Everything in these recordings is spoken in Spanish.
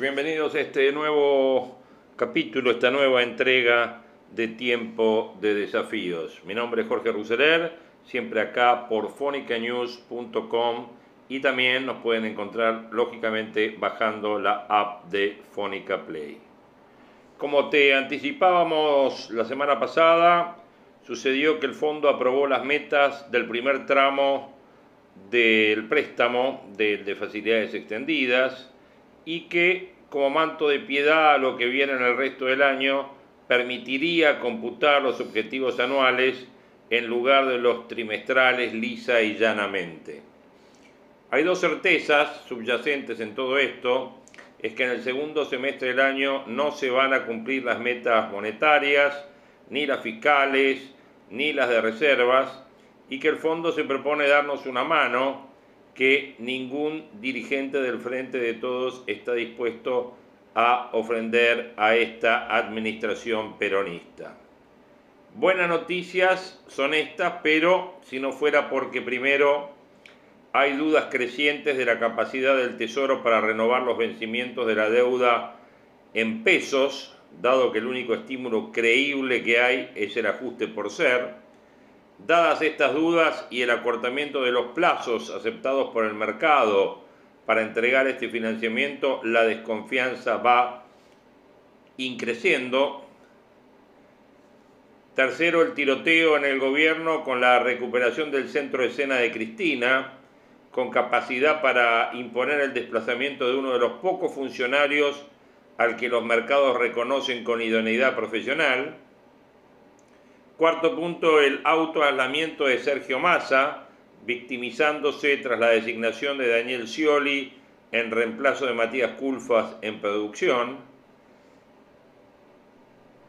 Bienvenidos a este nuevo capítulo, esta nueva entrega de Tiempo de Desafíos. Mi nombre es Jorge Ruseler, siempre acá por fonicanews.com y también nos pueden encontrar lógicamente bajando la app de Fónica Play. Como te anticipábamos la semana pasada, sucedió que el fondo aprobó las metas del primer tramo del préstamo de, de facilidades extendidas y que como manto de piedad a lo que viene en el resto del año permitiría computar los objetivos anuales en lugar de los trimestrales lisa y llanamente. Hay dos certezas subyacentes en todo esto, es que en el segundo semestre del año no se van a cumplir las metas monetarias, ni las fiscales, ni las de reservas, y que el fondo se propone darnos una mano que ningún dirigente del Frente de Todos está dispuesto a ofrender a esta administración peronista. Buenas noticias son estas, pero si no fuera porque primero hay dudas crecientes de la capacidad del Tesoro para renovar los vencimientos de la deuda en pesos, dado que el único estímulo creíble que hay es el ajuste por ser, Dadas estas dudas y el acortamiento de los plazos aceptados por el mercado para entregar este financiamiento, la desconfianza va increciendo. Tercero, el tiroteo en el gobierno con la recuperación del centro de escena de Cristina, con capacidad para imponer el desplazamiento de uno de los pocos funcionarios al que los mercados reconocen con idoneidad profesional. Cuarto punto, el autoaislamiento de Sergio Massa, victimizándose tras la designación de Daniel Scioli en reemplazo de Matías Culfas en producción.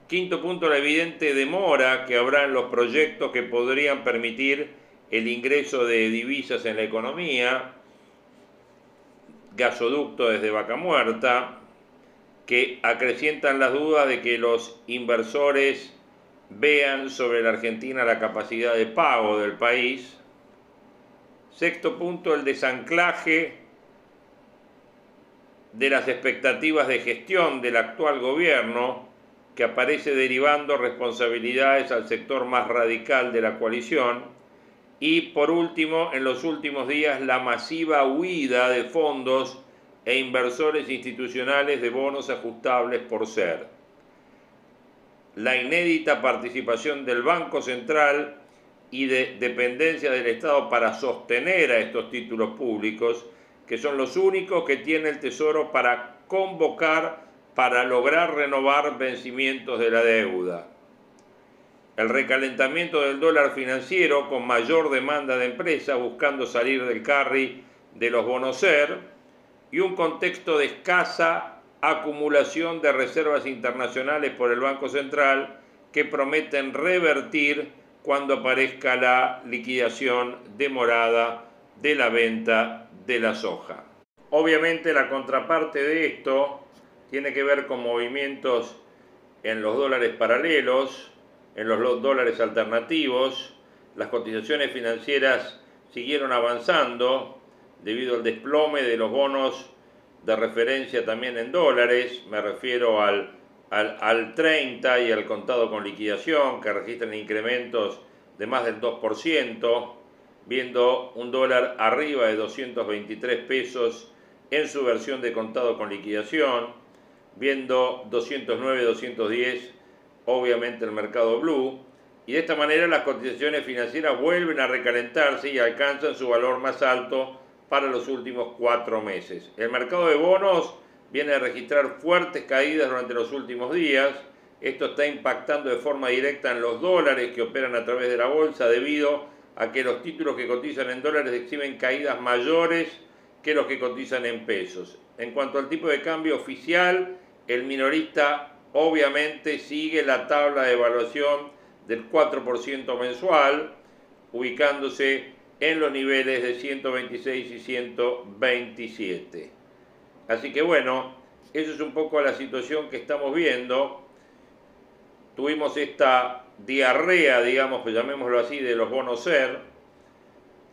Quinto punto, la evidente demora que habrá en los proyectos que podrían permitir el ingreso de divisas en la economía, gasoducto desde Vaca Muerta, que acrecientan las dudas de que los inversores vean sobre la Argentina la capacidad de pago del país. Sexto punto, el desanclaje de las expectativas de gestión del actual gobierno que aparece derivando responsabilidades al sector más radical de la coalición. Y por último, en los últimos días, la masiva huida de fondos e inversores institucionales de bonos ajustables por ser la inédita participación del Banco Central y de dependencia del Estado para sostener a estos títulos públicos, que son los únicos que tiene el Tesoro para convocar para lograr renovar vencimientos de la deuda. El recalentamiento del dólar financiero con mayor demanda de empresas buscando salir del carry de los bonos ser y un contexto de escasa acumulación de reservas internacionales por el Banco Central que prometen revertir cuando aparezca la liquidación demorada de la venta de la soja. Obviamente la contraparte de esto tiene que ver con movimientos en los dólares paralelos, en los dólares alternativos. Las cotizaciones financieras siguieron avanzando debido al desplome de los bonos de referencia también en dólares, me refiero al, al, 30 y al contado con liquidación, que registran incrementos de más del 2%, viendo un dólar arriba de 223 pesos en su versión de contado con liquidación, viendo 209, 210, obviamente el mercado blue, y de esta manera las cotizaciones financieras vuelven a recalentarse y alcanzan su valor más alto para los últimos cuatro meses. El mercado de bonos viene a registrar fuertes caídas durante los últimos días, Esto está impactando de forma directa en los dólares que operan a través de la bolsa debido a que los títulos que cotizan en dólares exhiben caídas mayores que los que cotizan en pesos. En cuanto al tipo de cambio oficial, el minorista obviamente sigue la tabla de evaluación del 4% mensual, ubicándose en los niveles de 126 y 127. Así que bueno, eso es un poco la situación que estamos viendo. Tuvimos esta diarrea, digamos, pues llamémoslo así, de los bonos ser.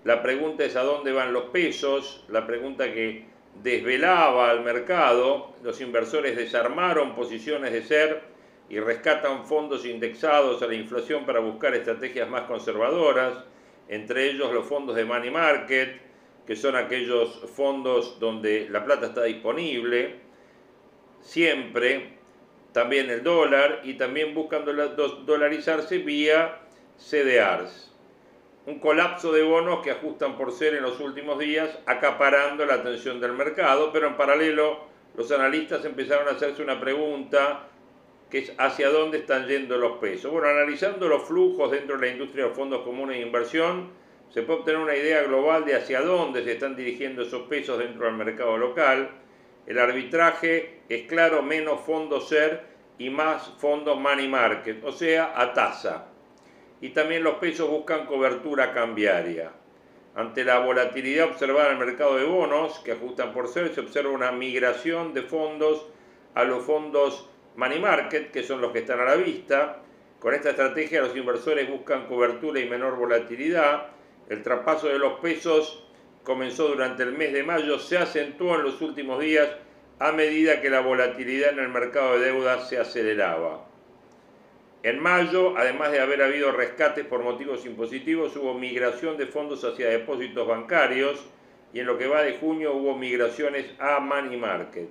La pregunta es a dónde van los pesos, la pregunta que desvelaba al mercado, los inversores desarmaron posiciones de ser y rescatan fondos indexados a la inflación para buscar estrategias más conservadoras, entre ellos los fondos de money market, que son aquellos fondos donde la plata está disponible, siempre, también el dólar, y también buscan dolarizarse vía CDRs un colapso de bonos que ajustan por ser en los últimos días, acaparando la atención del mercado, pero en paralelo los analistas empezaron a hacerse una pregunta que es hacia dónde están yendo los pesos. Bueno, analizando los flujos dentro de la industria de fondos comunes de inversión, se puede obtener una idea global de hacia dónde se están dirigiendo esos pesos dentro del mercado local. El arbitraje es claro, menos fondos SER y más fondos money market, o sea, a tasa y también los pesos buscan cobertura cambiaria. Ante la volatilidad observada en el mercado de bonos, que ajustan por ser, se observa una migración de fondos a los fondos money market, que son los que están a la vista. Con esta estrategia los inversores buscan cobertura y menor volatilidad. El traspaso de los pesos comenzó durante el mes de mayo, se acentuó en los últimos días a medida que la volatilidad en el mercado de deuda se aceleraba. En mayo, además de haber habido rescates por motivos impositivos, hubo migración de fondos hacia depósitos bancarios y en lo que va de junio hubo migraciones a money market.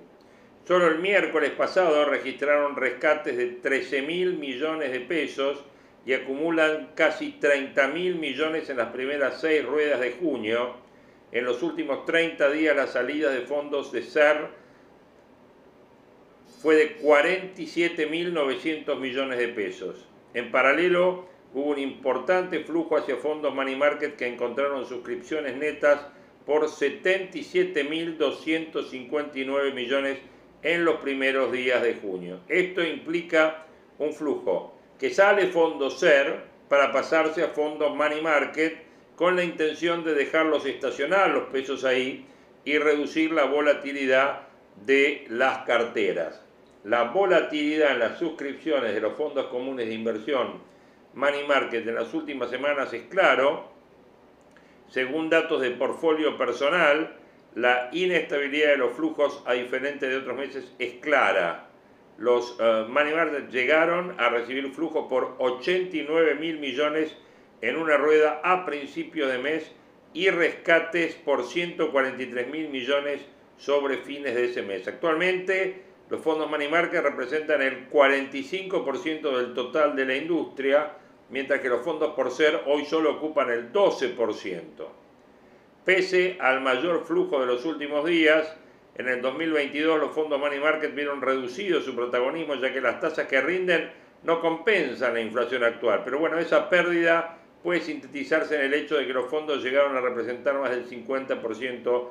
Solo el miércoles pasado registraron rescates de 13 mil millones de pesos y acumulan casi 30 mil millones en las primeras seis ruedas de junio. En los últimos 30 días las salidas de fondos de SER fue de 47.900 millones de pesos. En paralelo, hubo un importante flujo hacia fondos money market que encontraron suscripciones netas por 77.259 millones en los primeros días de junio. Esto implica un flujo que sale fondo SER para pasarse a fondos money market con la intención de dejarlos estacionar los pesos ahí y reducir la volatilidad de las carteras la volatilidad en las suscripciones de los fondos comunes de inversión Money Market en las últimas semanas es claro. Según datos de portfolio personal, la inestabilidad de los flujos, a diferencia de otros meses, es clara. Los uh, Money Market llegaron a recibir flujos por 89 mil millones en una rueda a principio de mes y rescates por 143 mil millones sobre fines de ese mes. Actualmente, los fondos money market representan el 45% del total de la industria, mientras que los fondos por ser hoy solo ocupan el 12%. Pese al mayor flujo de los últimos días, en el 2022 los fondos money market vieron reducido su protagonismo ya que las tasas que rinden no compensan la inflación actual. Pero bueno, esa pérdida puede sintetizarse en el hecho de que los fondos llegaron a representar más del 50%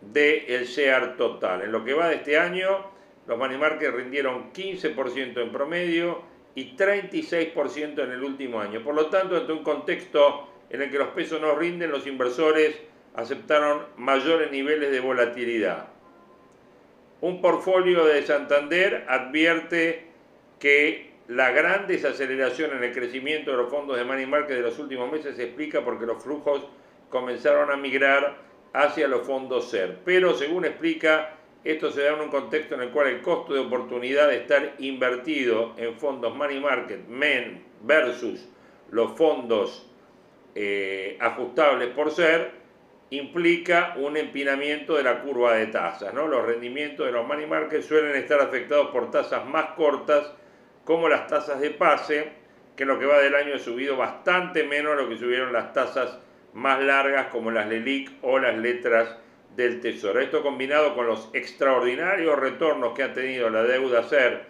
del share total. En lo que va de este año, los money market rindieron 15% en promedio y 36% en el último año. Por lo tanto, ante un contexto en el que los pesos no rinden, los inversores aceptaron mayores niveles de volatilidad. Un portfolio de Santander advierte que la gran desaceleración en el crecimiento de los fondos de money market de los últimos meses se explica porque los flujos comenzaron a migrar hacia los fondos SER. Pero, según explica, esto se da en un contexto en el cual el costo de oportunidad de estar invertido en fondos money market men versus los fondos eh, ajustables por ser implica un empinamiento de la curva de tasas. ¿no? Los rendimientos de los money market suelen estar afectados por tasas más cortas como las tasas de pase, que en lo que va del año ha subido bastante menos lo que subieron las tasas más largas como las LELIC o las letras del Tesoro. Esto combinado con los extraordinarios retornos que ha tenido la deuda SER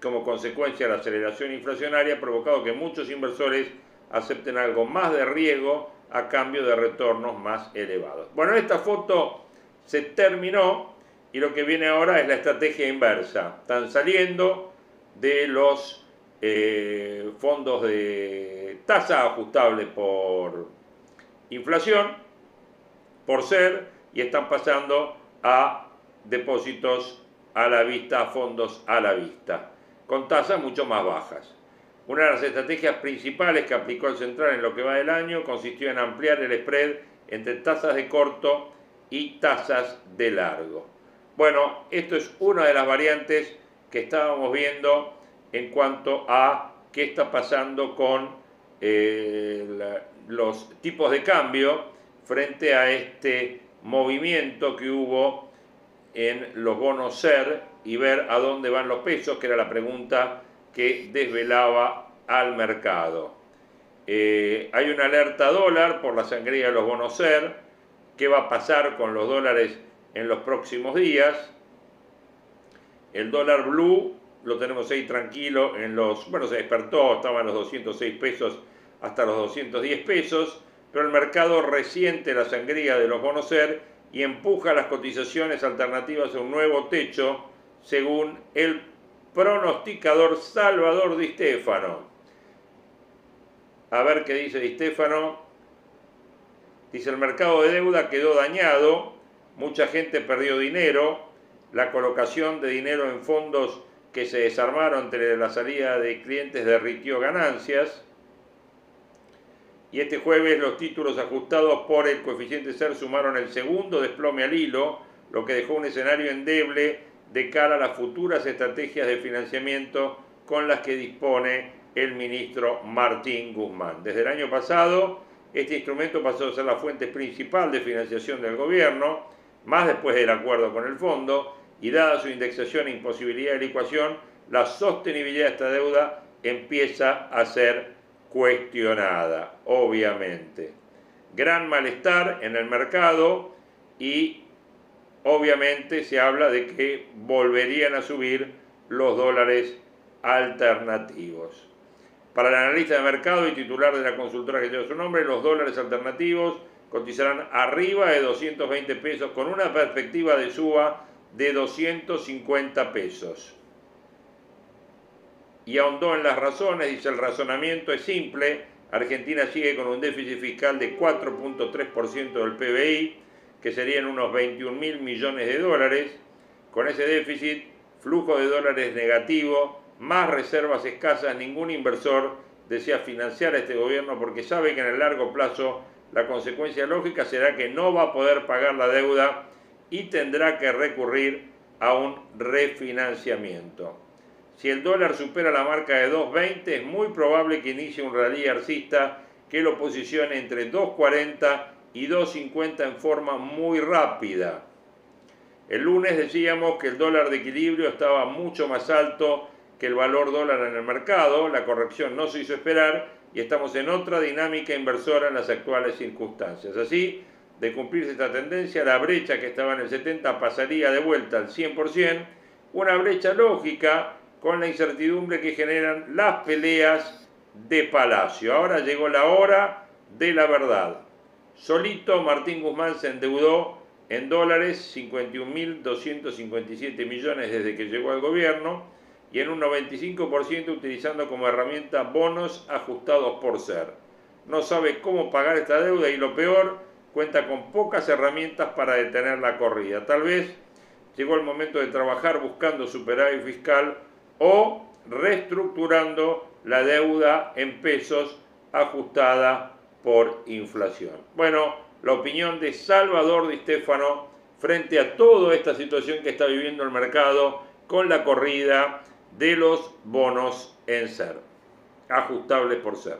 como consecuencia de la aceleración inflacionaria ha provocado que muchos inversores acepten algo más de riesgo a cambio de retornos más elevados. Bueno, esta foto se terminó y lo que viene ahora es la estrategia inversa. Están saliendo de los eh, fondos de tasa ajustable por inflación, por ser, y están pasando a depósitos a la vista, a fondos a la vista, con tasas mucho más bajas. Una de las estrategias principales que aplicó el Central en lo que va del año consistió en ampliar el spread entre tasas de corto y tasas de largo. Bueno, esto es una de las variantes que estábamos viendo en cuanto a qué está pasando con eh, los tipos de cambio frente a este movimiento que hubo en los bonos SER y ver a dónde van los pesos, que era la pregunta que desvelaba al mercado. Eh, hay una alerta dólar por la sangría de los bonos SER. ¿Qué va a pasar con los dólares en los próximos días? El dólar blue lo tenemos ahí tranquilo en los, bueno, se despertó, estaba en los 206 pesos hasta los 210 pesos, pero el mercado resiente la sangría de los bonos SER y empuja las cotizaciones alternativas a un nuevo techo, según el pronosticador Salvador Di Stefano. A ver qué dice Di Stefano. Dice, el mercado de deuda quedó dañado, mucha gente perdió dinero, la colocación de dinero en fondos que se desarmaron entre la salida de clientes derritió ganancias. Y este jueves los títulos ajustados por el coeficiente SER sumaron el segundo desplome al hilo, lo que dejó un escenario endeble de cara a las futuras estrategias de financiamiento con las que dispone el ministro Martín Guzmán. Desde el año pasado, este instrumento pasó a ser la fuente principal de financiación del gobierno, más después del acuerdo con el fondo, y dada su indexación e imposibilidad de licuación, la sostenibilidad de esta deuda empieza a ser cuestionada, obviamente. Gran malestar en el mercado y obviamente se habla de que volverían a subir los dólares alternativos. Para el analista de mercado y titular de la consultora que lleva su nombre, los dólares alternativos cotizarán arriba de 220 pesos con una perspectiva de suba de 250 pesos. Y ahondó en las razones, dice el razonamiento es simple, Argentina sigue con un déficit fiscal de 4.3% del PBI, que serían unos 21 mil millones de dólares. Con ese déficit, flujo de dólares negativo, más reservas escasas, ningún inversor desea financiar a este gobierno porque sabe que en el largo plazo la consecuencia lógica será que no va a poder pagar la deuda y tendrá que recurrir a un refinanciamiento. Si el dólar supera la marca de 2.20, es muy probable que inicie un rally arcista que lo posicione entre 2.40 y 2.50 en forma muy rápida. El lunes decíamos que el dólar de equilibrio estaba mucho más alto que el valor dólar en el mercado, la corrección no se hizo esperar y estamos en otra dinámica inversora en las actuales circunstancias. Así, de cumplirse esta tendencia, la brecha que estaba en el 70 pasaría de vuelta al 100%, una brecha lógica con la incertidumbre que generan las peleas de Palacio. Ahora llegó la hora de la verdad. Solito Martín Guzmán se endeudó en dólares 51.257 millones desde que llegó al gobierno y en un 95% utilizando como herramienta bonos ajustados por ser. No sabe cómo pagar esta deuda y lo peor, cuenta con pocas herramientas para detener la corrida. Tal vez llegó el momento de trabajar buscando superávit fiscal o reestructurando la deuda en pesos ajustada por inflación. Bueno, la opinión de Salvador Di Stefano frente a toda esta situación que está viviendo el mercado con la corrida de los bonos en ser, ajustables por ser.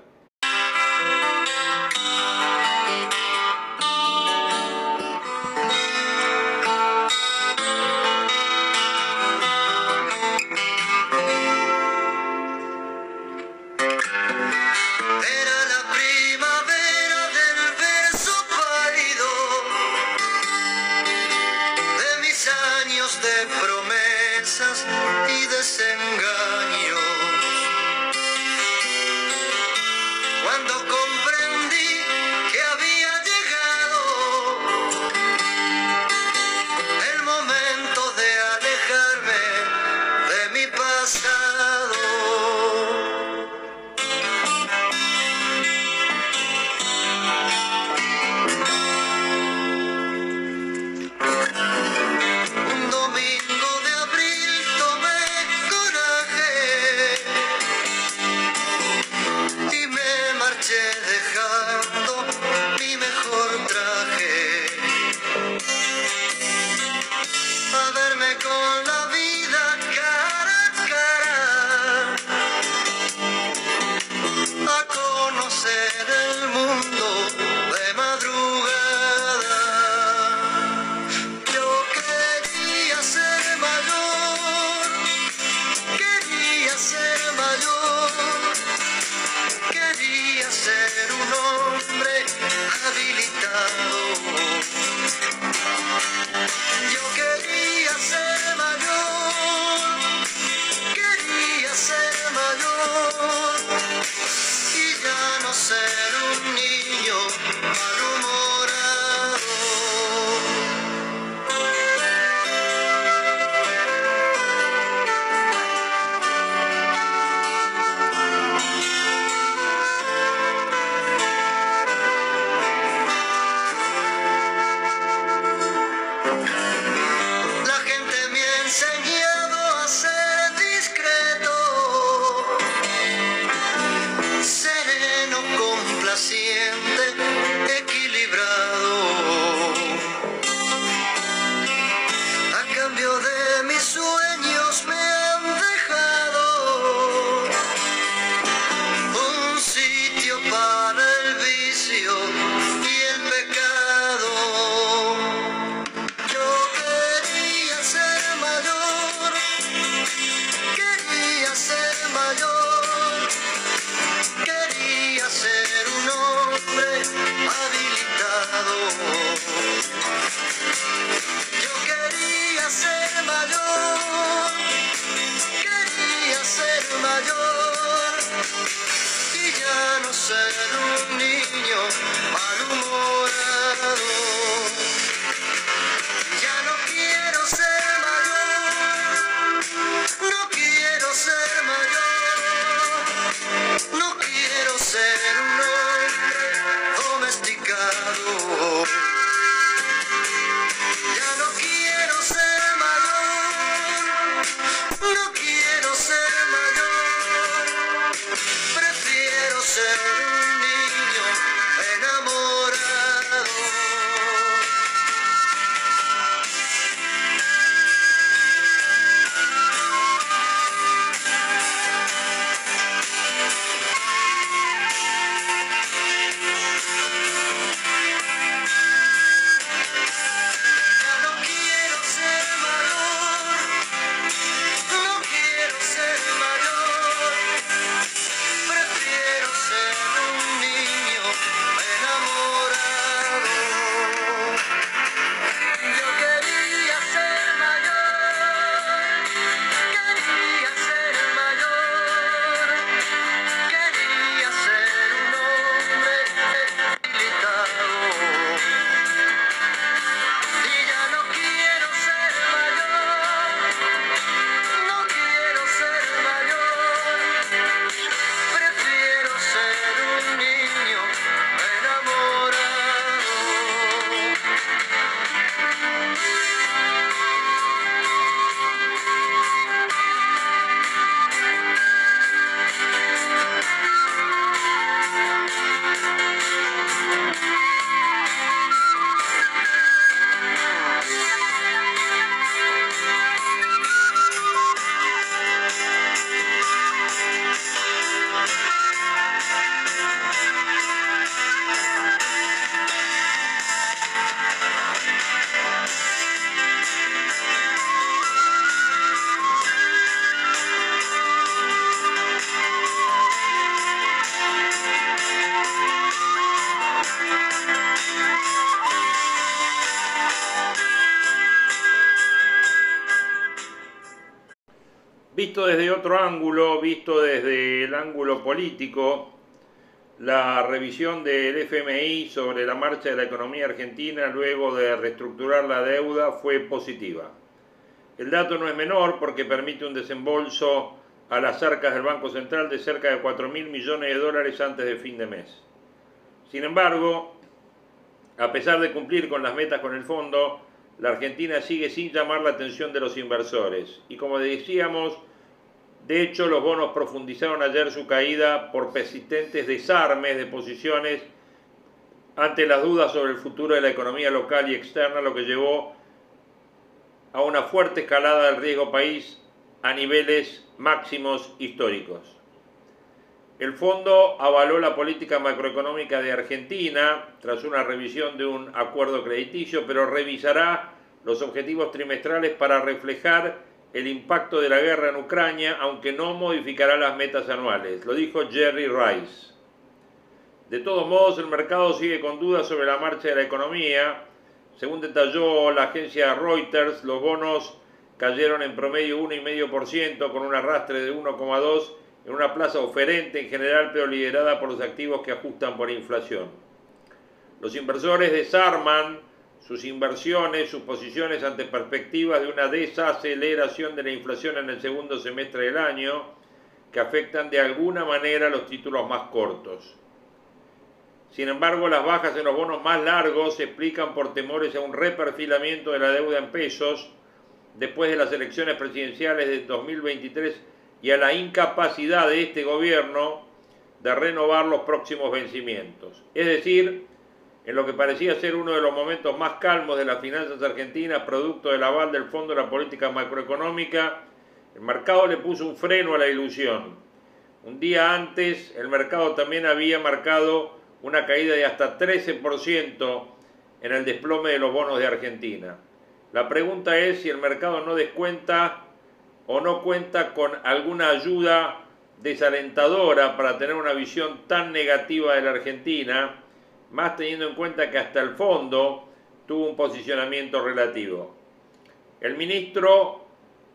Visto desde otro ángulo, visto desde el ángulo político, la revisión del FMI sobre la marcha de la economía argentina luego de reestructurar la deuda fue positiva. El dato no es menor porque permite un desembolso a las arcas del Banco Central de cerca de 4 mil millones de dólares antes de fin de mes. Sin embargo, a pesar de cumplir con las metas con el fondo, la Argentina sigue sin llamar la atención de los inversores. Y como decíamos, de hecho los bonos profundizaron ayer su caída por persistentes desarmes de posiciones ante las dudas sobre el futuro de la economía local y externa, lo que llevó a una fuerte escalada del riesgo país a niveles máximos históricos. El fondo avaló la política macroeconómica de Argentina tras una revisión de un acuerdo crediticio, pero revisará los objetivos trimestrales para reflejar el impacto de la guerra en Ucrania, aunque no modificará las metas anuales. Lo dijo Jerry Rice. De todos modos, el mercado sigue con dudas sobre la marcha de la economía. Según detalló la agencia Reuters, los bonos cayeron en promedio 1,5% con un arrastre de 1,2% en una plaza oferente en general, pero liderada por los activos que ajustan por inflación. Los inversores desarman sus inversiones, sus posiciones ante perspectivas de una desaceleración de la inflación en el segundo semestre del año, que afectan de alguna manera los títulos más cortos. Sin embargo, las bajas en los bonos más largos se explican por temores a un reperfilamiento de la deuda en pesos después de las elecciones presidenciales de 2023 y a la incapacidad de este gobierno de renovar los próximos vencimientos. Es decir, en lo que parecía ser uno de los momentos más calmos de las finanzas argentinas, producto del aval del Fondo de la Política Macroeconómica, el mercado le puso un freno a la ilusión. Un día antes, el mercado también había marcado una caída de hasta 13% en el desplome de los bonos de Argentina. La pregunta es si el mercado no descuenta o no cuenta con alguna ayuda desalentadora para tener una visión tan negativa de la Argentina más teniendo en cuenta que hasta el fondo tuvo un posicionamiento relativo. El ministro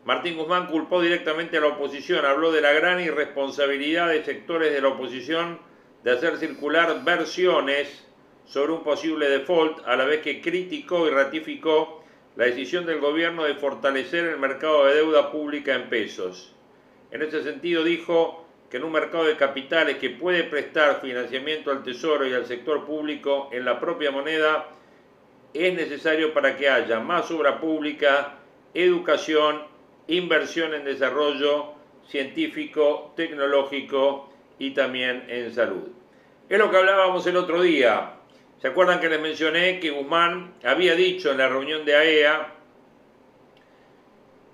Martín Guzmán culpó directamente a la oposición, habló de la gran irresponsabilidad de sectores de la oposición de hacer circular versiones sobre un posible default, a la vez que criticó y ratificó la decisión del gobierno de fortalecer el mercado de deuda pública en pesos. En ese sentido dijo, que en un mercado de capitales que puede prestar financiamiento al Tesoro y al sector público en la propia moneda, es necesario para que haya más obra pública, educación, inversión en desarrollo científico, tecnológico y también en salud. Es lo que hablábamos el otro día. ¿Se acuerdan que les mencioné que Guzmán había dicho en la reunión de AEA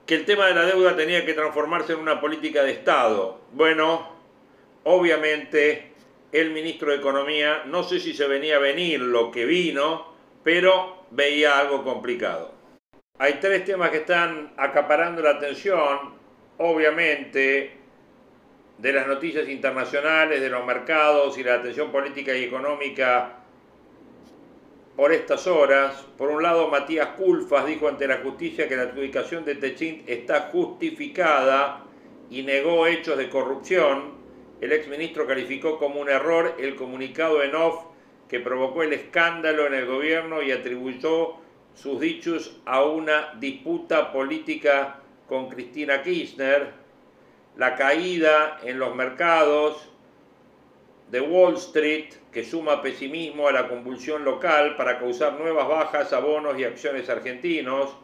que el tema de la deuda tenía que transformarse en una política de Estado. Bueno, obviamente el ministro de Economía, no sé si se venía a venir lo que vino, pero veía algo complicado. Hay tres temas que están acaparando la atención, obviamente, de las noticias internacionales, de los mercados y la atención política y económica por estas horas. Por un lado, Matías Culfas dijo ante la justicia que la adjudicación de Techint está justificada y negó hechos de corrupción. El exministro calificó como un error el comunicado en off que provocó el escándalo en el gobierno y atribuyó sus dichos a una disputa política con Cristina Kirchner. La caída en los mercados de Wall Street que suma pesimismo a la convulsión local para causar nuevas bajas a bonos y acciones argentinos,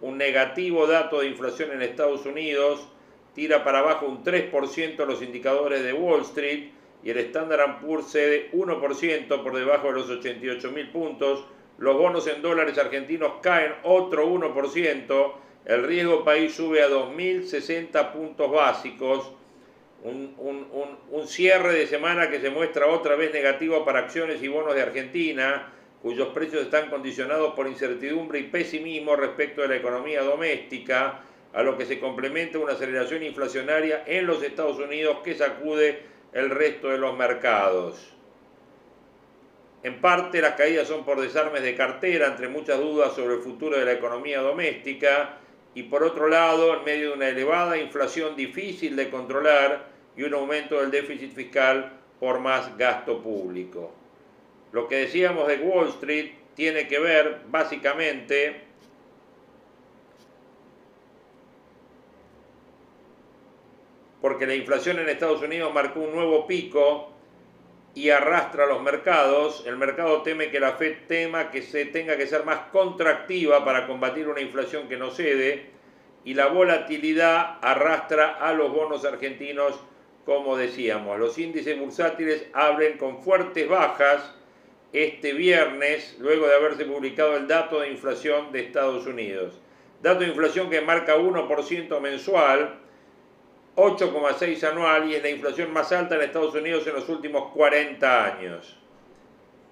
un negativo dato de inflación en Estados Unidos tira para abajo un 3% los indicadores de Wall Street y el Standard Poor's cede 1% por debajo de los 88 mil puntos, los bonos en dólares argentinos caen otro 1%, el riesgo país sube a 2.060 puntos básicos, un, cierre de semana que se muestra otra vez negativo para acciones y bonos de Argentina, cuyos precios están condicionados por incertidumbre y pesimismo respecto de la economía doméstica, a lo que se complementa una aceleración inflacionaria en los Estados Unidos que sacude el resto de los mercados. En parte las caídas son por desarmes de cartera, entre muchas dudas sobre el futuro de la economía doméstica, y por otro lado, en medio de una elevada inflación difícil de controlar, y un aumento del déficit fiscal por más gasto público. Lo que decíamos de Wall Street tiene que ver básicamente porque la inflación en Estados Unidos marcó un nuevo pico y arrastra los mercados. El mercado teme que la Fed tema que se tenga que ser más contractiva para combatir una inflación que no cede y la volatilidad arrastra a los bonos argentinos como decíamos, los índices bursátiles abren con fuertes bajas este viernes, luego de haberse publicado el dato de inflación de Estados Unidos. Dato de inflación que marca 1% mensual, 8,6 anual y es la inflación más alta en Estados Unidos en los últimos 40 años.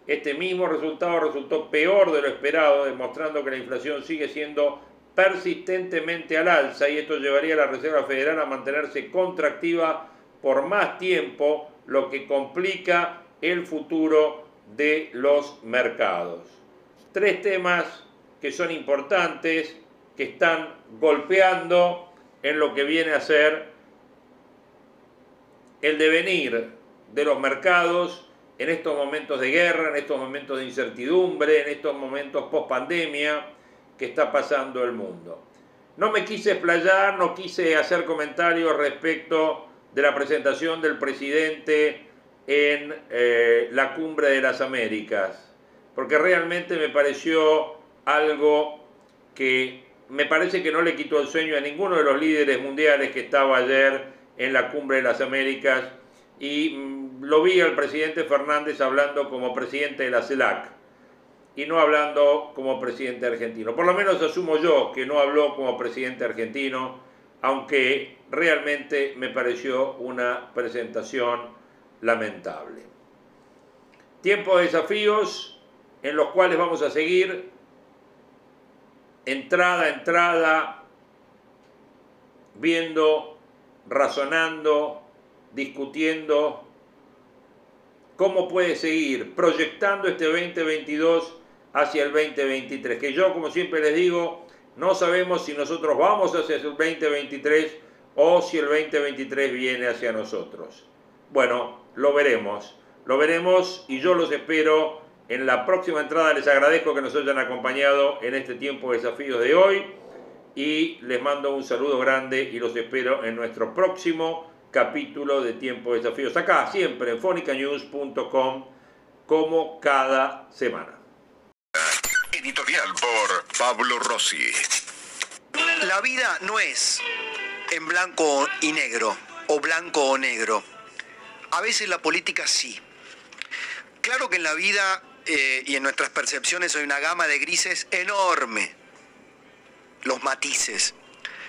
Este mismo resultado resultó peor de lo esperado, demostrando que la inflación sigue siendo persistentemente al alza y esto llevaría a la Reserva Federal a mantenerse contractiva por más tiempo, lo que complica el futuro de los mercados. Tres temas que son importantes, que están golpeando en lo que viene a ser el devenir de los mercados en estos momentos de guerra, en estos momentos de incertidumbre, en estos momentos post pandemia que está pasando el mundo. No me quise explayar, no quise hacer comentarios respecto de la presentación del presidente en eh, la cumbre de las Américas, porque realmente me pareció algo que me parece que no le quitó el sueño a ninguno de los líderes mundiales que estaba ayer en la cumbre de las Américas y mm, lo vi al presidente Fernández hablando como presidente de la CELAC y no hablando como presidente argentino. Por lo menos asumo yo que no habló como presidente argentino, aunque realmente me pareció una presentación lamentable. Tiempo de desafíos en los cuales vamos a seguir entrada a entrada, viendo, razonando, discutiendo cómo puede seguir proyectando este 2022 hacia el 2023. Que yo, como siempre les digo, no sabemos si nosotros vamos hacia el 2023 o si el 2023 viene hacia nosotros. Bueno, lo veremos. Lo veremos y yo los espero en la próxima entrada. Les agradezco que nos hayan acompañado en este tiempo de desafíos de hoy y les mando un saludo grande y los espero en nuestro próximo capítulo de Tiempo de Desafíos. Acá, siempre en fonicanews.com, como cada semana. Editorial por Pablo Rossi. La vida no es en blanco y negro, o blanco o negro. A veces la política sí. Claro que en la vida eh, y en nuestras percepciones hay una gama de grises enorme. Los matices.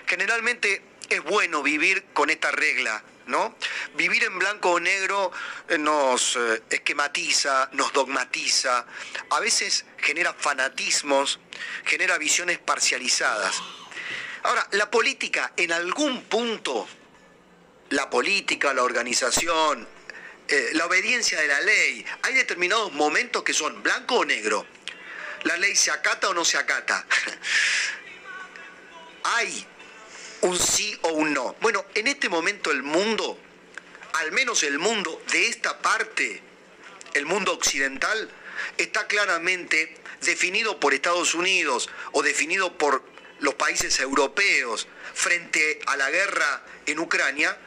Generalmente es bueno vivir con esta regla ¿no? Vivir en blanco o negro eh, nos eh, esquematiza, nos dogmatiza, a veces genera fanatismos, genera visiones parcializadas. Ahora, la política en algún punto, la política, la organización, eh, la obediencia de la ley, hay determinados momentos que son blanco o negro. La ley se acata o no se acata. hay un sí o un no. Bueno, en este momento el mundo, al menos el mundo de esta parte, el mundo occidental, está claramente definido por Estados Unidos o definido por los países europeos frente a la guerra en Ucrania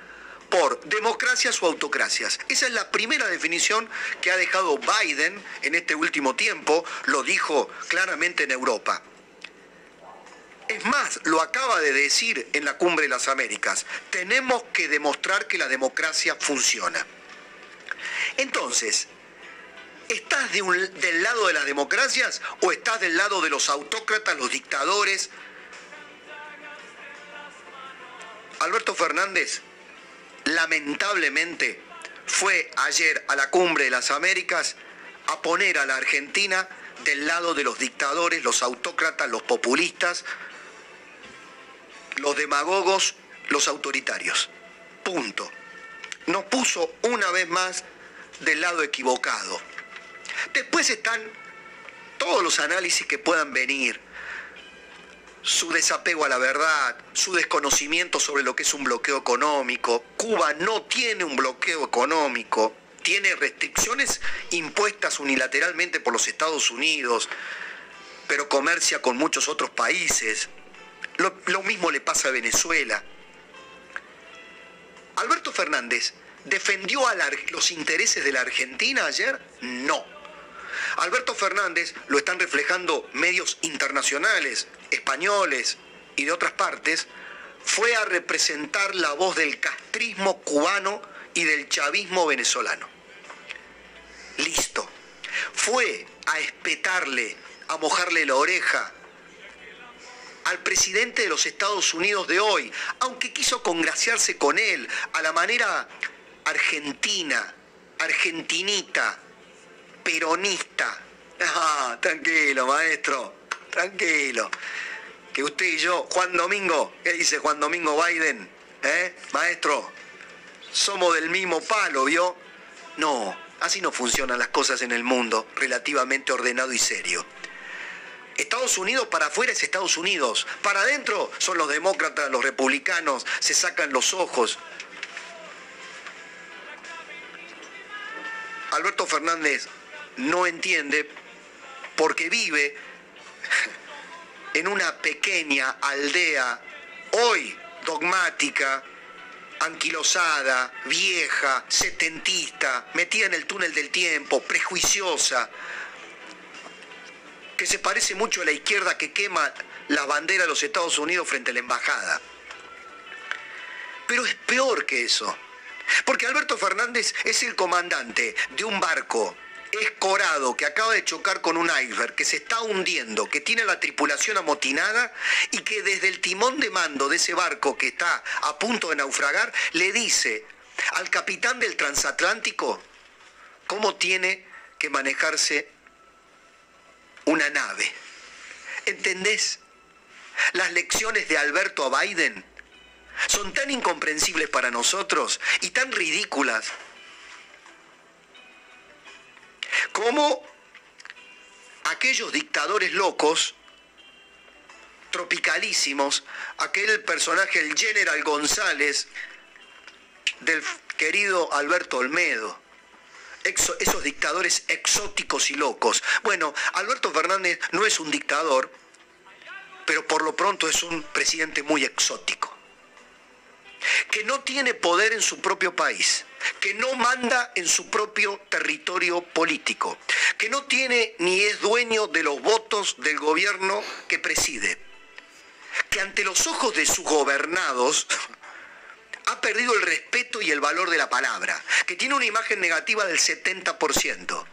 por democracias o autocracias. Esa es la primera definición que ha dejado Biden en este último tiempo, lo dijo claramente en Europa. Es más, lo acaba de decir en la Cumbre de las Américas. Tenemos que demostrar que la democracia funciona. Entonces, ¿estás del lado de las democracias o estás del lado de los autócratas, los dictadores? Alberto Fernández, lamentablemente, fue ayer a la Cumbre de las Américas a poner a la Argentina del lado de los dictadores, los autócratas, los populistas, los demagogos, los autoritarios. Punto. Nos puso una vez más del lado equivocado. Después están todos los análisis que puedan venir. Su desapego a la verdad, su desconocimiento sobre lo que es un bloqueo económico. Cuba no tiene un bloqueo económico, tiene restricciones impuestas unilateralmente por los Estados Unidos, pero comercia con muchos otros países. Lo, mismo le pasa a Venezuela. Alberto Fernández defendió los intereses de la Argentina ayer? No. Alberto Fernández lo están reflejando medios internacionales, españoles y de otras partes, fue a representar la voz del castrismo cubano y del chavismo venezolano. Listo. Fue a espetarle, a mojarle la oreja, al presidente de los Estados Unidos de hoy, aunque quiso congraciarse con él a la manera argentina, argentinita, peronista. Ah, tranquilo, maestro, tranquilo. Que usted y yo, Juan Domingo, ¿qué dice Juan Domingo Biden? ¿Eh? Maestro, somos del mismo palo, ¿vio? No, así no funcionan las cosas en el mundo, relativamente ordenado y serio. Estados Unidos para afuera es Estados Unidos, para adentro son los demócratas, los republicanos, se sacan los ojos. Alberto Fernández no entiende porque vive en una pequeña aldea, hoy dogmática, anquilosada, vieja, setentista, metida en el túnel del tiempo, prejuiciosa, que se parece mucho a la izquierda que quema la bandera de los Estados Unidos frente a la embajada. Pero es peor que eso, porque Alberto Fernández es el comandante de un barco escorado que acaba de chocar con un iceberg, que se está hundiendo, que tiene la tripulación amotinada y que desde el timón de mando de ese barco que está a punto de naufragar, le dice al capitán del transatlántico cómo tiene que manejarse una nave. ¿Entendés? Las lecciones de Alberto a Biden son tan incomprensibles para nosotros y tan ridículas como aquellos dictadores locos, tropicalísimos, aquel personaje, el General González, del querido Alberto Olmedo, esos dictadores exóticos y locos. Bueno, Alberto Fernández no es un dictador, pero por lo pronto es un presidente muy exótico, que no tiene poder en su propio país que no manda en su propio territorio político, que no tiene ni es dueño de los votos del gobierno que preside, que ante los ojos de sus gobernados ha perdido el respeto y el valor de la palabra, que tiene una imagen negativa del 70%.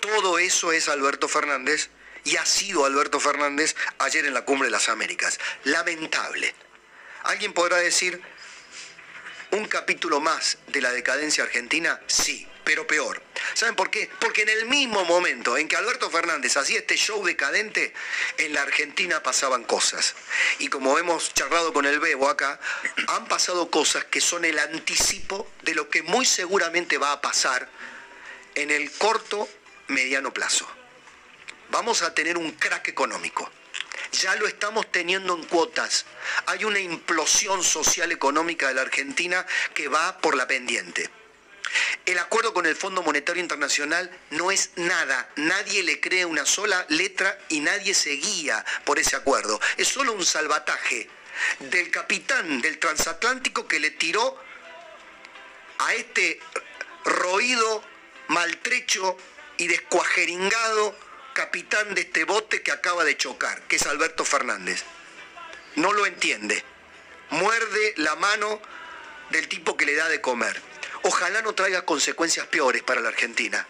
Todo eso es Alberto Fernández y ha sido Alberto Fernández ayer en la Cumbre de las Américas. Lamentable. Alguien podrá decir, un capítulo más de la decadencia argentina? Sí, pero peor. ¿Saben por qué? Porque en el mismo momento en que Alberto Fernández hacía este show decadente, en la Argentina pasaban cosas. Y como hemos charlado con el Bebo acá, han pasado cosas que son el anticipo de lo que muy seguramente va a pasar en el corto, mediano plazo. Vamos a tener un crack económico ya lo estamos teniendo en cuotas. Hay una implosión social económica de la Argentina que va por la pendiente. El acuerdo con el Fondo Monetario Internacional no es nada, nadie le cree una sola letra y nadie se guía por ese acuerdo. Es solo un salvataje del capitán del transatlántico que le tiró a este roído, maltrecho y descuajeringado capitán de este bote que acaba de chocar, que es Alberto Fernández. No lo entiende. Muerde la mano del tipo que le da de comer. Ojalá no traiga consecuencias peores para la Argentina.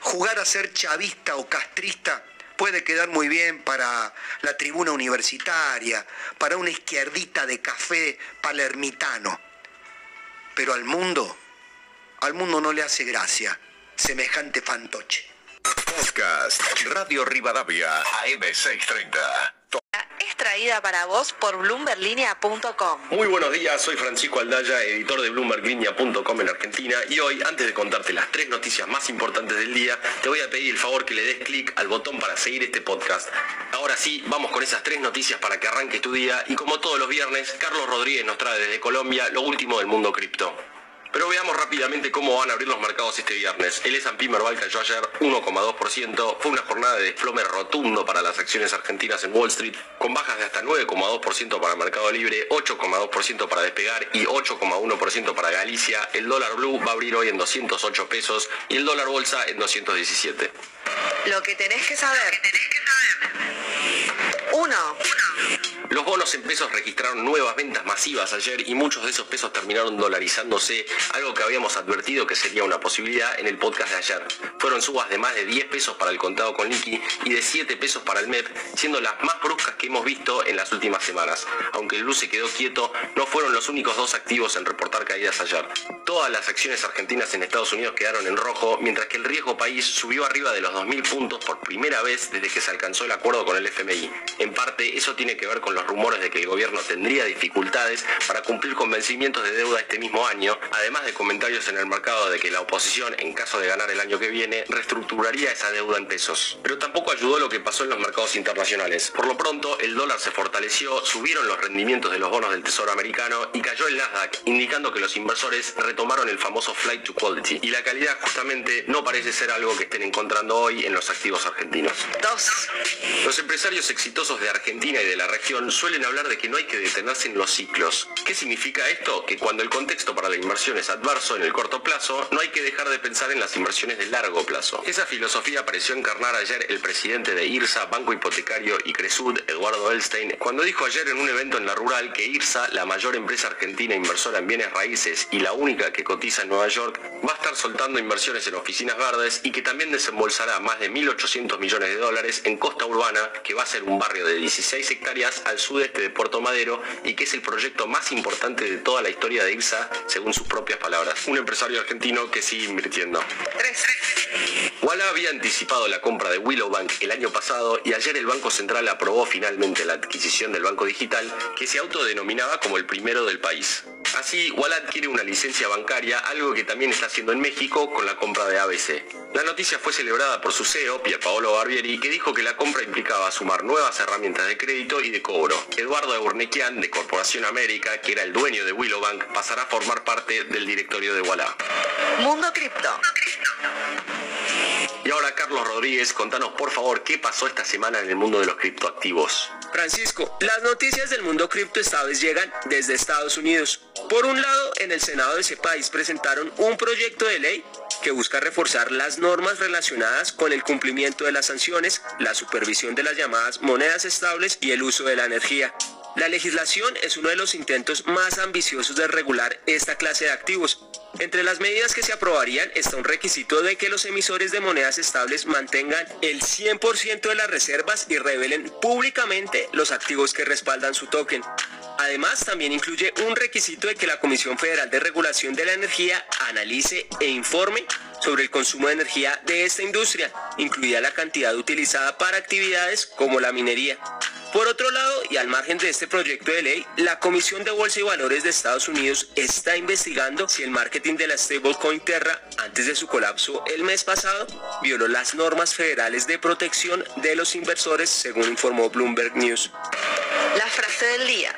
Jugar a ser chavista o castrista puede quedar muy bien para la tribuna universitaria, para una izquierdita de café palermitano. Pero al mundo, al mundo no le hace gracia semejante fantoche. Podcast Radio Rivadavia AM630. Traída para vos por bloomberlinia.com. Muy buenos días, soy Francisco Aldaya, editor de bloomberlinia.com en Argentina y hoy, antes de contarte las tres noticias más importantes del día, te voy a pedir el favor que le des clic al botón para seguir este podcast. Ahora sí, vamos con esas tres noticias para que arranque tu día y como todos los viernes, Carlos Rodríguez nos trae desde Colombia lo último del mundo cripto. Pero veamos rápidamente cómo van a abrir los mercados este viernes. El S&P Merval cayó ayer 1,2%. Fue una jornada de desplome rotundo para las acciones argentinas en Wall Street, con bajas de hasta 9,2% para Mercado Libre, 8,2% para Despegar y 8,1% para Galicia. El dólar blue va a abrir hoy en 208 pesos y el dólar bolsa en 217. Lo que tenés que saber. Uno. Los bonos en pesos registraron nuevas ventas masivas ayer y muchos de esos pesos terminaron dolarizándose, algo que habíamos advertido que sería una posibilidad en el podcast de ayer. Fueron subas de más de 10 pesos para el contado con liqui y de 7 pesos para el MEP, siendo las más bruscas que hemos visto en las últimas semanas. Aunque el blue se quedó quieto, no fueron los únicos dos activos en reportar caídas ayer. Todas las acciones argentinas en Estados Unidos quedaron en rojo, mientras que el riesgo país subió arriba de los 2.000 puntos por primera vez desde que se alcanzó el acuerdo con el FMI. En parte, eso tiene que ver con los rumores de que el gobierno tendría dificultades para cumplir con vencimientos de deuda este mismo año, además de comentarios en el mercado de que la oposición, en caso de ganar el año que viene, reestructuraría esa deuda en pesos. Pero tampoco ayudó lo que pasó en los mercados internacionales. Por lo pronto, el dólar se fortaleció, subieron los rendimientos de los bonos del Tesoro americano y cayó el Nasdaq, indicando que los inversores retomaron el famoso flight to quality. Y la calidad justamente no parece ser algo que estén encontrando hoy en los activos argentinos. 2. Los empresarios exitosos de Argentina y de la región suelen hablar de que no hay que detenerse en los ciclos. ¿Qué significa esto? Que cuando el contexto para la inversión es adverso en el corto plazo, no hay que dejar de pensar en las inversiones de largo plazo. Esa filosofía pareció encarnar ayer el presidente de IRSA, Banco Hipotecario y Cresud, Eduardo Elstein, cuando dijo ayer en un evento en la rural que IRSA, la mayor empresa argentina inversora en bienes raíces y la única que cotiza en Nueva York, va a estar soltando inversiones en oficinas verdes y que también desembolsará más de 1.800 millones de dólares en Costa Urbana, que va a ser un barrio de 16 hectáreas al sudeste de Puerto Madero y que es el proyecto más importante de toda la historia de IRSA, según sus propias palabras. Un empresario argentino que sigue invirtiendo. 3. Walla había anticipado la compra de Willowbank el año pasado y ayer el Banco Central aprobó finalmente la adquisición del banco digital que se autodenominaba como el primero del país. Así, Walla adquiere una licencia bancaria, algo que también está haciendo en México con la compra de ABC. La noticia fue celebrada por su CEO, Pierpaolo Barbieri, que dijo que la compra implicaba sumar nuevas herramientas de crédito y de cobro. Eduardo Eurnequian, de Corporación América, que era el dueño de Willowbank, pasará a formar parte del directorio de Walla. Mundo Cripto. Y ahora, Carlos Rodríguez, contanos por favor qué pasó esta semana en el mundo de los criptoactivos. Francisco, las noticias del mundo cripto esta vez llegan desde Estados Unidos. Por un lado, en el Senado de ese país presentaron un proyecto de ley que busca reforzar las normas relacionadas con el cumplimiento de las sanciones, la supervisión de las llamadas monedas estables y el uso de la energía. La legislación es uno de los intentos más ambiciosos de regular esta clase de activos. Entre las medidas que se aprobarían está un requisito de que los emisores de monedas estables mantengan el 100% de las reservas y revelen públicamente los activos que respaldan su token. Además, también incluye un requisito de que la Comisión Federal de Regulación de la Energía analice e informe sobre el consumo de energía de esta industria, incluida la cantidad utilizada para actividades como la minería. Por otro lado, y al margen de este proyecto de ley, la Comisión de Bolsa y Valores de Estados Unidos está investigando si el marketing de la stablecoin Terra, antes de su colapso el mes pasado, violó las normas federales de protección de los inversores, según informó Bloomberg News. La frase del día.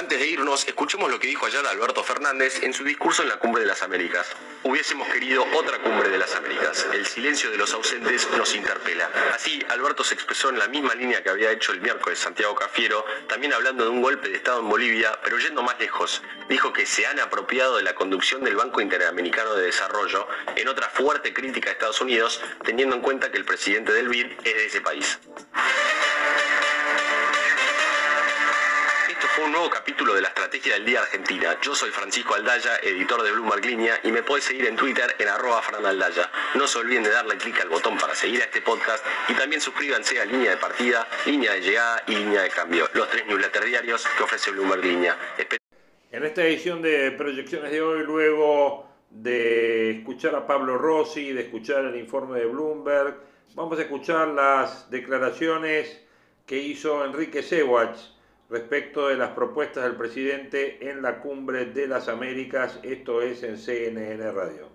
Antes de irnos, escuchemos lo que dijo ayer Alberto Fernández en su discurso en la Cumbre de las Américas. Hubiésemos querido otra Cumbre de las Américas. El silencio de los ausentes nos interpela. Así, Alberto se expresó en la misma línea que había hecho el miércoles Santiago Cafiero, también hablando de un golpe de Estado en Bolivia, pero yendo más lejos. Dijo que se han apropiado de la conducción del Banco Interamericano de Desarrollo, en otra fuerte crítica a Estados Unidos, teniendo en cuenta que el presidente del BID es de ese país. Un nuevo capítulo de la Estrategia del Día Argentina. Yo soy Francisco Aldaya, editor de Bloomberg Línea, y me podés seguir en Twitter en arroba franaldaya. No se olviden de darle clic al botón para seguir a este podcast y también suscríbanse a Línea de Partida, Línea de Llegada y Línea de Cambio, los tres newsletters diarios que ofrece Bloomberg Línea. En esta edición de proyecciones de hoy, luego de escuchar a Pablo Rossi, de escuchar el informe de Bloomberg, vamos a escuchar las declaraciones que hizo Enrique Sewach respecto de las propuestas del presidente en la cumbre de las Américas, esto es en CNN Radio.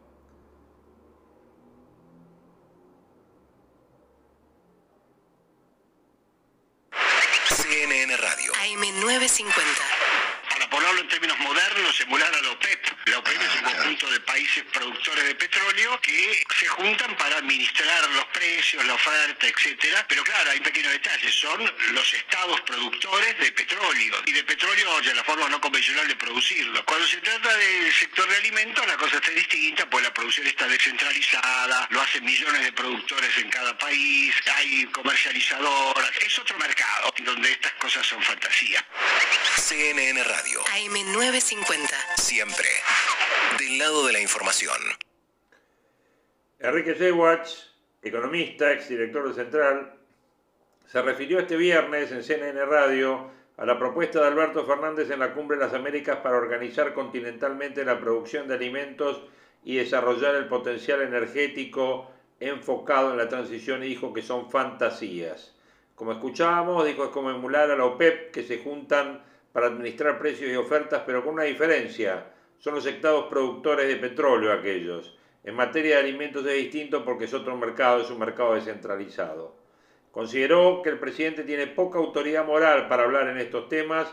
CNN Radio. AM950. Para ponerlo en términos modernos, emular a la OPEP. La OPEP es un conjunto de países productores de petróleo que se juntan para administrar los precios, la oferta, etcétera. Pero claro, hay pequeños detalles. Son los estados productores de petróleo y de petróleo ya la forma no convencional de producirlo. Cuando se trata del sector de alimentos, la cosa está distinta, pues la producción está descentralizada, lo hacen millones de productores en cada país, hay comercializadoras. Es otro mercado donde estas cosas son fantasía. CNN Radio. AM950. Siempre. Del lado de la Enrique Sewach, economista, exdirector de Central, se refirió este viernes en CNN Radio a la propuesta de Alberto Fernández en la Cumbre de las Américas para organizar continentalmente la producción de alimentos y desarrollar el potencial energético enfocado en la transición y dijo que son fantasías. Como escuchábamos, dijo es como emular a la OPEP que se juntan para administrar precios y ofertas, pero con una diferencia. Son los estados productores de petróleo aquellos. En materia de alimentos es distinto porque es otro mercado, es un mercado descentralizado. Consideró que el presidente tiene poca autoridad moral para hablar en estos temas,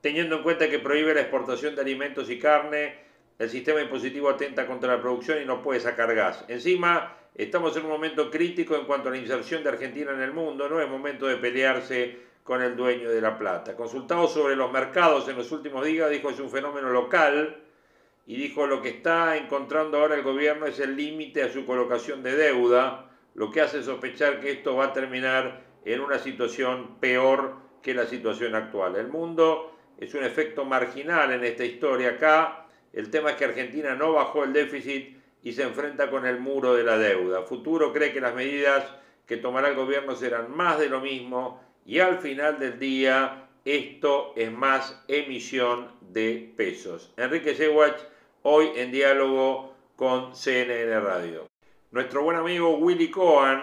teniendo en cuenta que prohíbe la exportación de alimentos y carne, el sistema impositivo atenta contra la producción y no puede sacar gas. Encima, estamos en un momento crítico en cuanto a la inserción de Argentina en el mundo, no es momento de pelearse con el dueño de la plata. Consultado sobre los mercados en los últimos días, dijo es un fenómeno local y dijo lo que está encontrando ahora el gobierno es el límite a su colocación de deuda, lo que hace sospechar que esto va a terminar en una situación peor que la situación actual. El mundo es un efecto marginal en esta historia acá. El tema es que Argentina no bajó el déficit y se enfrenta con el muro de la deuda. Futuro cree que las medidas que tomará el gobierno serán más de lo mismo y al final del día esto es más emisión de pesos. Enrique Sewach, hoy en diálogo con CNN Radio. Nuestro buen amigo Willy Cohen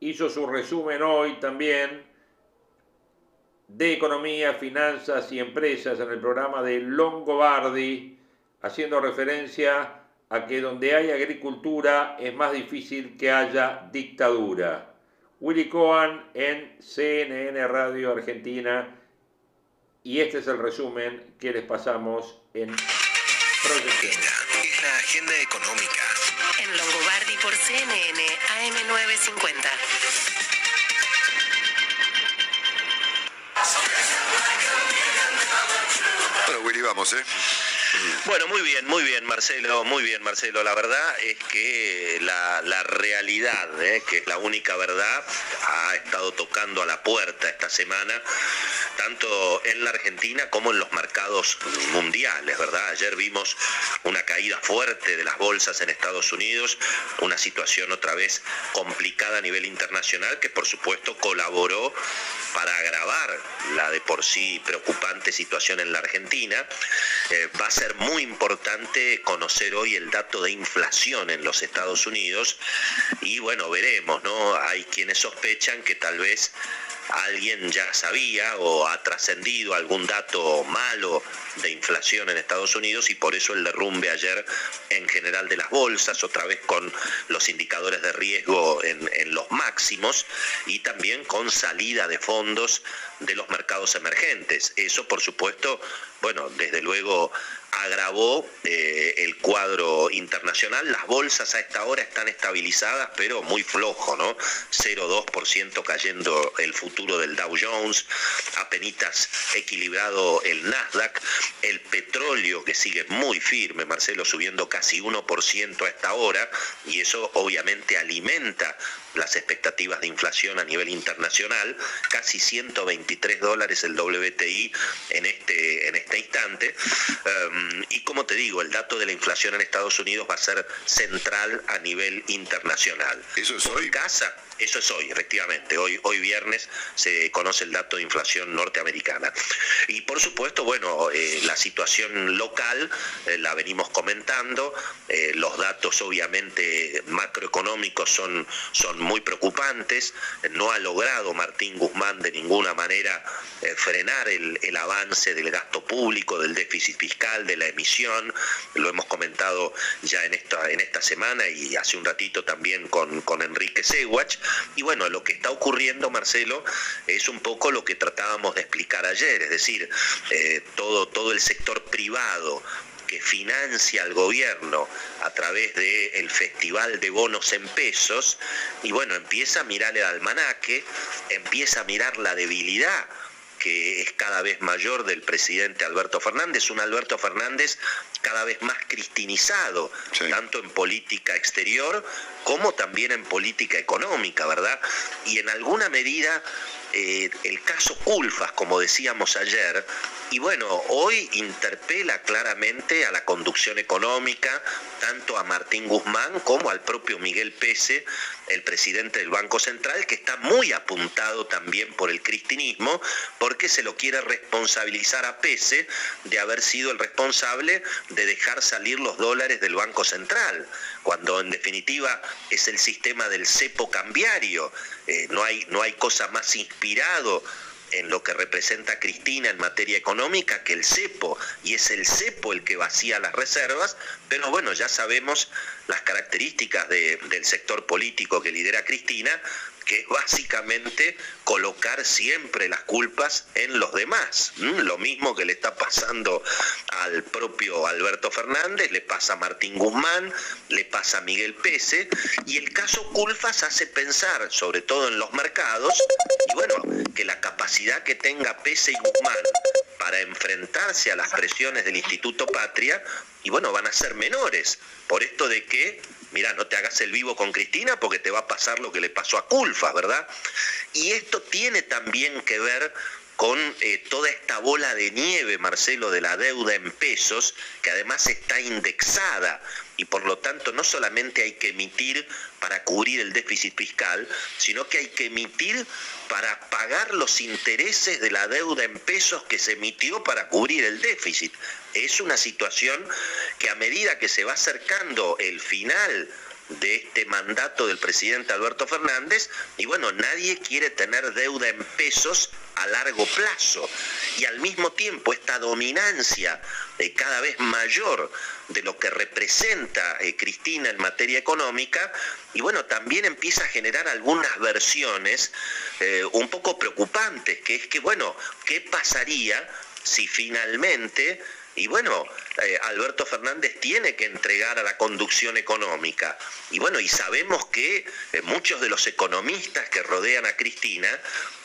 hizo su resumen hoy también de economía, finanzas y empresas en el programa de Longobardi, haciendo referencia a que donde hay agricultura es más difícil que haya dictadura. Willy Cohen en CNN Radio Argentina. Y este es el resumen que les pasamos en Proyección. Es la agenda económica. En Longobardi por CNN AM950. Bueno, Willy, vamos, ¿eh? Bueno, muy bien, muy bien, Marcelo, muy bien, Marcelo. La verdad es que la, realidad, ¿eh? que es la única verdad, ha estado tocando a la puerta esta semana, tanto en la Argentina como en los mercados mundiales, ¿verdad? Ayer vimos una caída fuerte de las bolsas en Estados Unidos, una situación otra vez complicada a nivel internacional que por supuesto colaboró para agravar la de por sí preocupante situación en la Argentina. Va a ser muy importante conocer hoy el dato de inflación en los Estados Unidos y bueno, veremos, ¿no? Hay quienes sospechan que tal vez alguien ya sabía o ha trascendido algún dato malo de inflación en Estados Unidos y por eso el derrumbe ayer en general de las bolsas, otra vez con los indicadores de riesgo en, los máximos y también con salida de fondos de los mercados emergentes. Eso, por supuesto, bueno, desde luego agravó eh, el cuadro internacional. Las bolsas a esta hora están estabilizadas, pero muy flojo, ¿no? 0,2% cayendo el futuro del Dow Jones, apenitas equilibrado el Nasdaq, el petróleo que sigue muy firme, Marcelo, subiendo casi 1% a esta hora, y eso obviamente alimenta las expectativas de inflación a nivel internacional, casi 123 dólares el WTI en este, en este instante. Um, y como te digo, el dato de la inflación en Estados Unidos va a ser central a nivel internacional. ¿Eso es hoy? Casa, eso es hoy, efectivamente. Hoy, hoy viernes se conoce el dato de inflación norteamericana. Y por supuesto, bueno, eh, la situación local eh, la venimos comentando. Eh, los datos obviamente macroeconómicos son, son muy preocupantes. No ha logrado Martín Guzmán de ninguna manera frenar el, el avance del gasto público, del déficit fiscal, de la emisión. Lo hemos comentado ya en esta, en esta semana y hace un ratito también con, con Enrique Sewach. Y bueno, lo que está ocurriendo, Marcelo, es un poco lo que tratábamos de explicar ayer, es decir, eh, todo, todo el sector privado que financia al gobierno a través del festival de bonos en pesos, y bueno, empieza a mirar el almanaque, empieza a mirar la debilidad que es cada vez mayor del presidente Alberto Fernández, un Alberto Fernández cada vez más cristinizado, tanto en política exterior como también en política económica, ¿verdad? Y en alguna medida eh, el caso Culfas, como decíamos ayer, Y bueno, hoy interpela claramente a la conducción económica, tanto a Martín Guzmán como al propio Miguel Pese, el presidente del Banco Central, que está muy apuntado también por el cristinismo, porque se lo quiere responsabilizar a Pese de haber sido el responsable de dejar salir los dólares del Banco Central, cuando en definitiva es el sistema del cepo cambiario. Eh, no, hay, no hay cosa más inspirado en lo que representa Cristina en materia económica que el cepo, y es el cepo el que vacía las reservas, pero bueno, ya sabemos las características del sector político que lidera Cristina, que es básicamente colocar siempre las culpas en los demás. Lo mismo que le está pasando al propio Alberto Fernández, le pasa a Martín Guzmán, le pasa a Miguel Pese, y el caso Culfas hace pensar, sobre todo en los mercados, y bueno, capacidad que tenga Pese y Guzmán para enfrentarse a las presiones del Instituto Patria, y bueno, van a ser menores, por esto de que mira, no te hagas el vivo con Cristina porque te va a pasar lo que le pasó a Culfas, ¿verdad? Y esto tiene también que ver con eh, toda esta bola de nieve, Marcelo, de la deuda en pesos, que además está indexada y por lo tanto no solamente hay que emitir para cubrir el déficit fiscal, sino que hay que emitir para pagar los intereses de la deuda en pesos que se emitió para cubrir el déficit. Es una situación que a medida que se va acercando el final de este mandato del presidente Alberto Fernández. Y bueno, nadie quiere tener deuda en pesos a largo plazo. Y al mismo tiempo esta dominancia de cada vez mayor de lo que representa eh, Cristina en materia económica. Y bueno, también empieza a generar algunas versiones eh, un poco preocupantes, que es que bueno, ¿qué pasaría si finalmente y bueno, eh, Alberto Fernández tiene que entregar a la conducción económica. Y bueno, y sabemos que eh, muchos de los economistas que rodean a Cristina,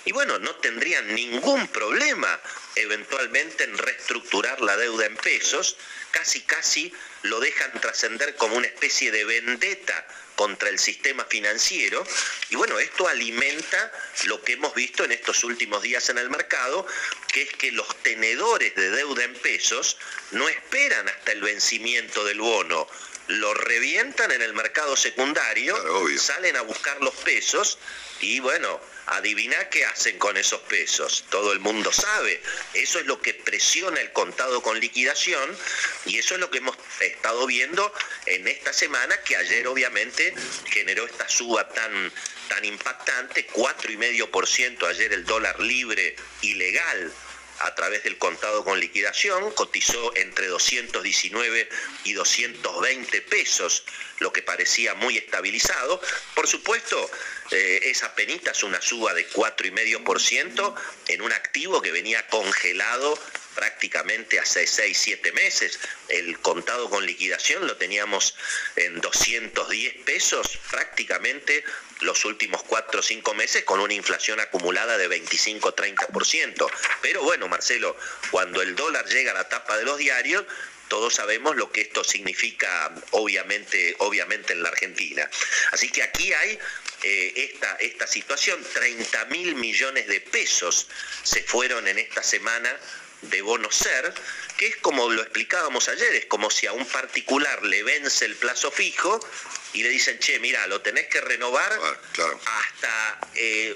y bueno, no tendrían ningún problema eventualmente en reestructurar la deuda en pesos, casi casi lo dejan trascender como una especie de vendetta contra el sistema financiero. Y bueno, esto alimenta lo que hemos visto en estos últimos días en el mercado, que es que los tenedores de deuda en pesos no esperan hasta el vencimiento del bono, lo revientan en el mercado secundario, salen a buscar los pesos y bueno, adivina qué hacen con esos pesos. Todo el mundo sabe. Eso es lo que presiona el contado con liquidación y eso es lo que hemos estado viendo en esta semana que ayer obviamente generó esta suba tan tan impactante, 4,5% ayer el dólar libre ilegal a través del contado con liquidación, cotizó entre 219 y 220 pesos, lo que parecía muy estabilizado. Por supuesto, eh, es una suba de 4,5% en un activo que venía congelado prácticamente hace 6, 7 meses. El contado con liquidación lo teníamos en 210 pesos prácticamente los últimos 4 o 5 meses con una inflación acumulada de 25-30%. Pero bueno, Marcelo, cuando el dólar llega a la tapa de los diarios, todos sabemos lo que esto significa obviamente, obviamente en la Argentina. Así que aquí hay eh, esta, esta situación, 30 mil millones de pesos se fueron en esta semana de bono ser, que es como lo explicábamos ayer, es como si a un particular le vence el plazo fijo y le dicen, che, mira, lo tenés que renovar ah, hasta eh,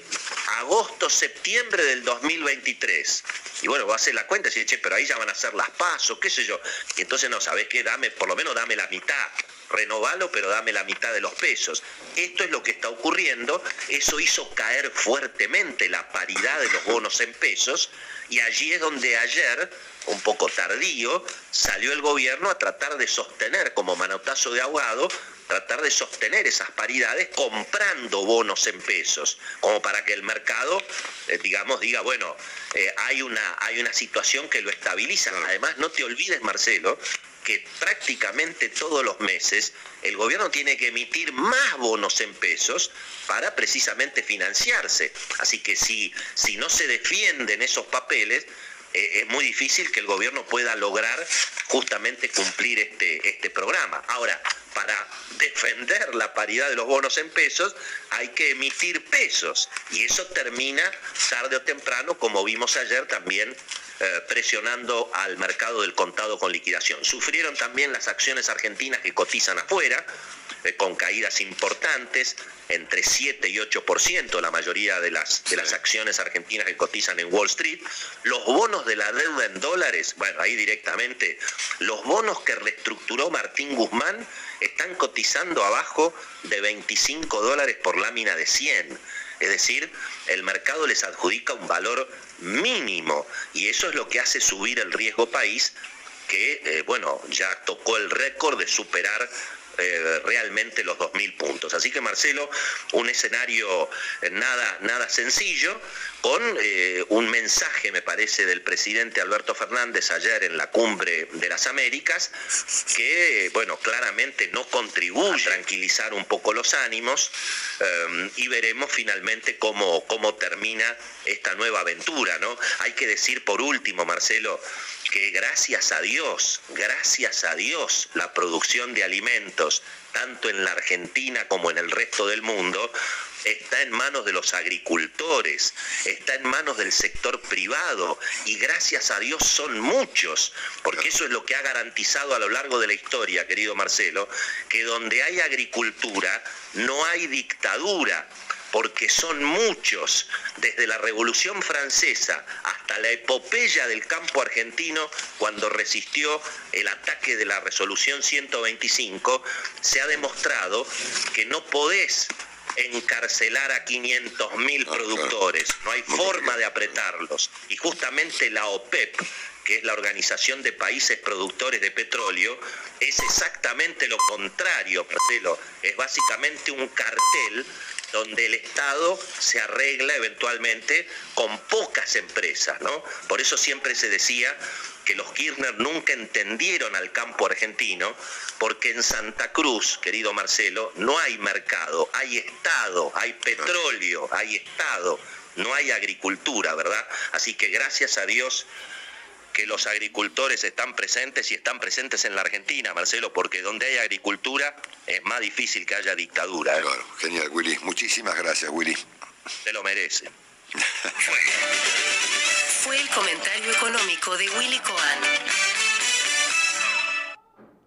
agosto, septiembre del 2023. Y bueno, va a hacer la cuenta y dice, che, pero ahí ya van a hacer las pasos, qué sé yo. Y entonces no, ¿sabés qué? Dame, por lo menos dame la mitad renovalo, pero dame la mitad de los pesos. Esto es lo que está ocurriendo, eso hizo caer fuertemente la paridad de los bonos en pesos y allí es donde ayer, un poco tardío, salió el gobierno a tratar de sostener como manotazo de ahogado, tratar de sostener esas paridades comprando bonos en pesos, como para que el mercado, eh, digamos, diga, bueno, eh, hay, una, hay una situación que lo estabiliza. Además, no te olvides, Marcelo, prácticamente todos los meses el gobierno tiene que emitir más bonos en pesos para precisamente financiarse. Así que si, si no se defienden esos papeles, eh, es muy difícil que el gobierno pueda lograr justamente cumplir este, este programa. Ahora, para defender la paridad de los bonos en pesos hay que emitir pesos y eso termina tarde o temprano, como vimos ayer también eh, presionando al mercado del contado con liquidación. Sufrieron también las acciones argentinas que cotizan afuera, eh, con caídas importantes, entre 7 y 8% la mayoría de las, de las acciones argentinas que cotizan en Wall Street. Los bonos de la deuda en dólares, bueno, ahí directamente, los bonos que reestructuró Martín Guzmán están cotizando abajo de 25 dólares por lámina de 100. Es decir, el mercado les adjudica un valor mínimo y eso es lo que hace subir el riesgo país que, eh, bueno, ya tocó el récord de superar eh, realmente los 2.000 puntos. Así que Marcelo, un escenario eh, nada, nada sencillo, con eh, un mensaje, me parece, del presidente Alberto Fernández ayer en la cumbre de las Américas, que, bueno, claramente no contribuye a tranquilizar un poco los ánimos y veremos finalmente cómo, cómo termina esta nueva aventura, ¿no? Hay que decir por último, Marcelo, que gracias a Dios, gracias a Dios, la producción de alimentos, tanto en la Argentina como en el resto del mundo, está en manos de los agricultores, está en manos del sector privado y gracias a Dios son muchos, porque eso es lo que ha garantizado a lo largo de la historia, querido Marcelo, que donde hay agricultura no hay dictadura, porque son muchos, desde la Revolución Francesa hasta la epopeya del campo argentino, cuando resistió el ataque de la Resolución 125, se ha demostrado que no podés encarcelar a 500.000 productores, no hay forma de apretarlos. Y justamente la OPEP, que es la Organización de Países Productores de Petróleo, es exactamente lo contrario, Marcelo. Es básicamente un cartel donde el Estado se arregla eventualmente con pocas empresas, ¿no? Por eso siempre se decía que los Kirchner nunca entendieron al campo argentino, porque en Santa Cruz, querido Marcelo, no hay mercado, hay Estado, hay petróleo, hay Estado, no hay agricultura, ¿verdad? Así que gracias a Dios que los agricultores están presentes y están presentes en la Argentina, Marcelo, porque donde hay agricultura es más difícil que haya dictadura. ¿eh? Claro, genial, Willy. Muchísimas gracias, Willy. Se lo merece. Fue el comentario económico de Willy Cohen.